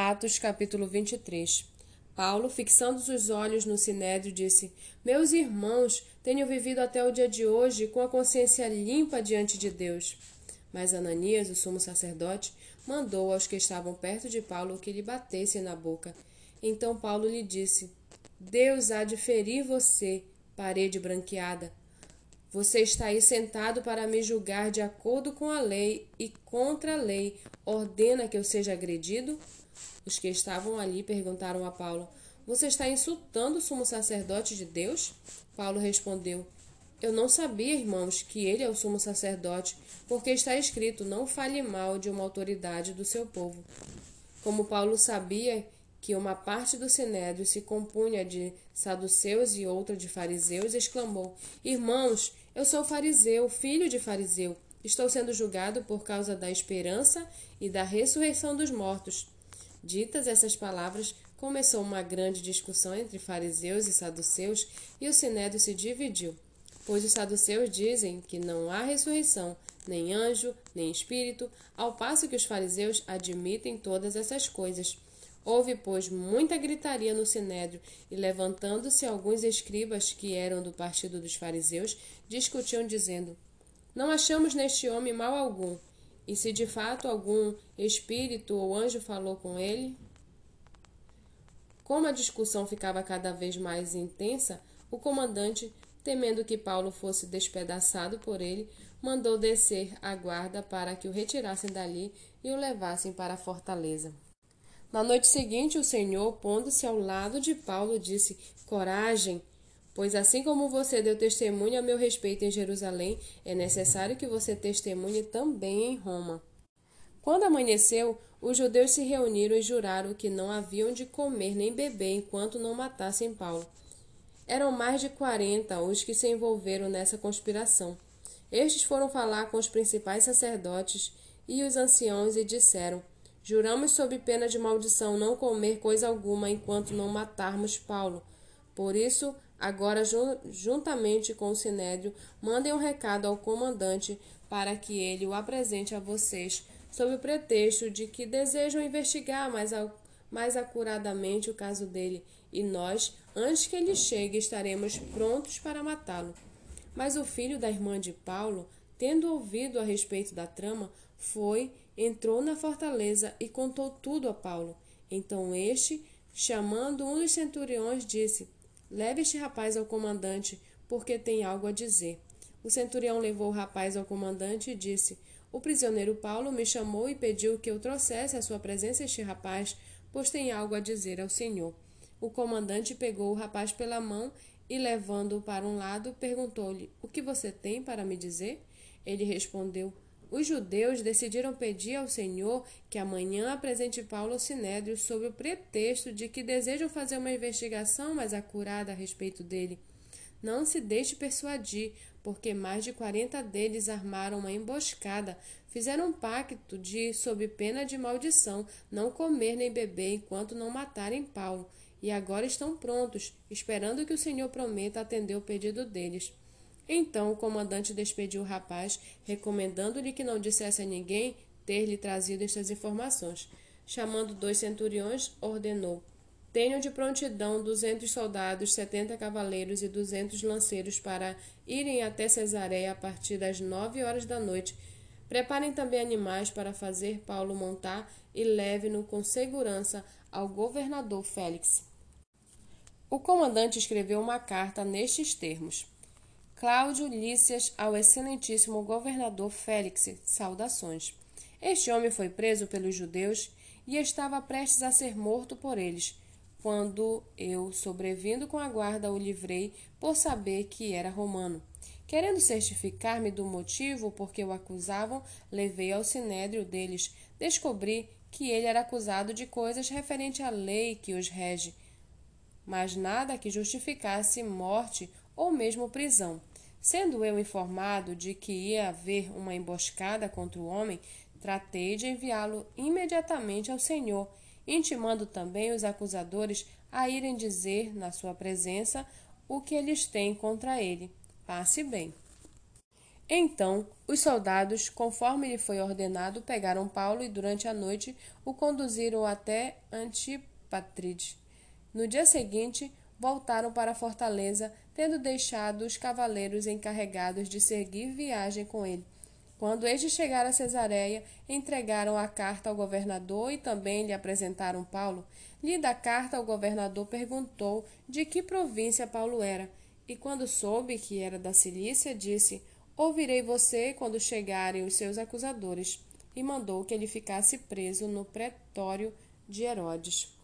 Atos capítulo 23 Paulo, fixando os olhos no sinédrio, disse: Meus irmãos, tenho vivido até o dia de hoje com a consciência limpa diante de Deus. Mas Ananias, o sumo sacerdote, mandou aos que estavam perto de Paulo que lhe batessem na boca. Então Paulo lhe disse: Deus há de ferir você, parede branqueada. Você está aí sentado para me julgar de acordo com a lei e contra a lei. Ordena que eu seja agredido? Os que estavam ali perguntaram a Paulo: Você está insultando o sumo sacerdote de Deus? Paulo respondeu: Eu não sabia, irmãos, que ele é o sumo sacerdote, porque está escrito: Não fale mal de uma autoridade do seu povo. Como Paulo sabia que uma parte do sinédrio se compunha de saduceus e outra de fariseus, exclamou: Irmãos, eu sou fariseu, filho de fariseu. Estou sendo julgado por causa da esperança e da ressurreição dos mortos. Ditas essas palavras, começou uma grande discussão entre fariseus e saduceus, e o sinédrio se dividiu. Pois os saduceus dizem que não há ressurreição, nem anjo, nem espírito, ao passo que os fariseus admitem todas essas coisas. Houve, pois, muita gritaria no sinédrio, e levantando-se alguns escribas que eram do partido dos fariseus, discutiam, dizendo: Não achamos neste homem mal algum. E se de fato algum espírito ou anjo falou com ele? Como a discussão ficava cada vez mais intensa, o comandante, temendo que Paulo fosse despedaçado por ele, mandou descer a guarda para que o retirassem dali e o levassem para a fortaleza. Na noite seguinte, o Senhor, pondo-se ao lado de Paulo, disse: Coragem, Pois assim como você deu testemunho a meu respeito em Jerusalém, é necessário que você testemunhe também em Roma. Quando amanheceu, os judeus se reuniram e juraram que não haviam de comer nem beber enquanto não matassem Paulo. Eram mais de quarenta os que se envolveram nessa conspiração. Estes foram falar com os principais sacerdotes e os anciãos e disseram: Juramos sob pena de maldição não comer coisa alguma enquanto não matarmos Paulo. Por isso, Agora, juntamente com o Sinédrio, mandem um recado ao comandante para que ele o apresente a vocês, sob o pretexto de que desejam investigar mais, mais acuradamente o caso dele, e nós, antes que ele chegue, estaremos prontos para matá-lo. Mas o filho da irmã de Paulo, tendo ouvido a respeito da trama, foi, entrou na fortaleza e contou tudo a Paulo. Então este, chamando um dos centuriões, disse: Leve este rapaz ao comandante, porque tem algo a dizer. O centurião levou o rapaz ao comandante e disse: O prisioneiro Paulo me chamou e pediu que eu trouxesse à sua presença este rapaz, pois tem algo a dizer ao senhor. O comandante pegou o rapaz pela mão e, levando-o para um lado, perguntou-lhe: O que você tem para me dizer? Ele respondeu: os judeus decidiram pedir ao Senhor que amanhã apresente Paulo ao Sinédrio sob o pretexto de que desejam fazer uma investigação mais acurada a respeito dele. Não se deixe persuadir, porque mais de quarenta deles armaram uma emboscada, fizeram um pacto de, sob pena de maldição, não comer nem beber enquanto não matarem Paulo, e agora estão prontos, esperando que o Senhor prometa atender o pedido deles. Então o comandante despediu o rapaz, recomendando-lhe que não dissesse a ninguém ter-lhe trazido estas informações. Chamando dois centuriões, ordenou: Tenham de prontidão duzentos soldados, setenta cavaleiros e duzentos lanceiros para irem até Cesareia a partir das nove horas da noite. Preparem também animais para fazer Paulo montar e leve-no com segurança ao governador Félix. O comandante escreveu uma carta nestes termos. Cláudio Lícias ao excelentíssimo governador Félix, saudações. Este homem foi preso pelos judeus e estava prestes a ser morto por eles, quando eu, sobrevindo com a guarda, o livrei por saber que era romano. Querendo certificar-me do motivo por que o acusavam, levei ao sinédrio deles. Descobri que ele era acusado de coisas referentes à lei que os rege, mas nada que justificasse morte ou mesmo prisão. Sendo eu informado de que ia haver uma emboscada contra o homem, tratei de enviá-lo imediatamente ao Senhor, intimando também os acusadores a irem dizer, na sua presença, o que eles têm contra ele. Passe bem. Então os soldados, conforme lhe foi ordenado, pegaram Paulo e durante a noite o conduziram até Antipatride. No dia seguinte, voltaram para a fortaleza, tendo deixado os cavaleiros encarregados de seguir viagem com ele. Quando estes chegaram a Cesareia, entregaram a carta ao governador e também lhe apresentaram Paulo. Lida a carta, o governador perguntou de que província Paulo era, e quando soube que era da Cilícia, disse: Ouvirei você quando chegarem os seus acusadores, e mandou que ele ficasse preso no pretório de Herodes.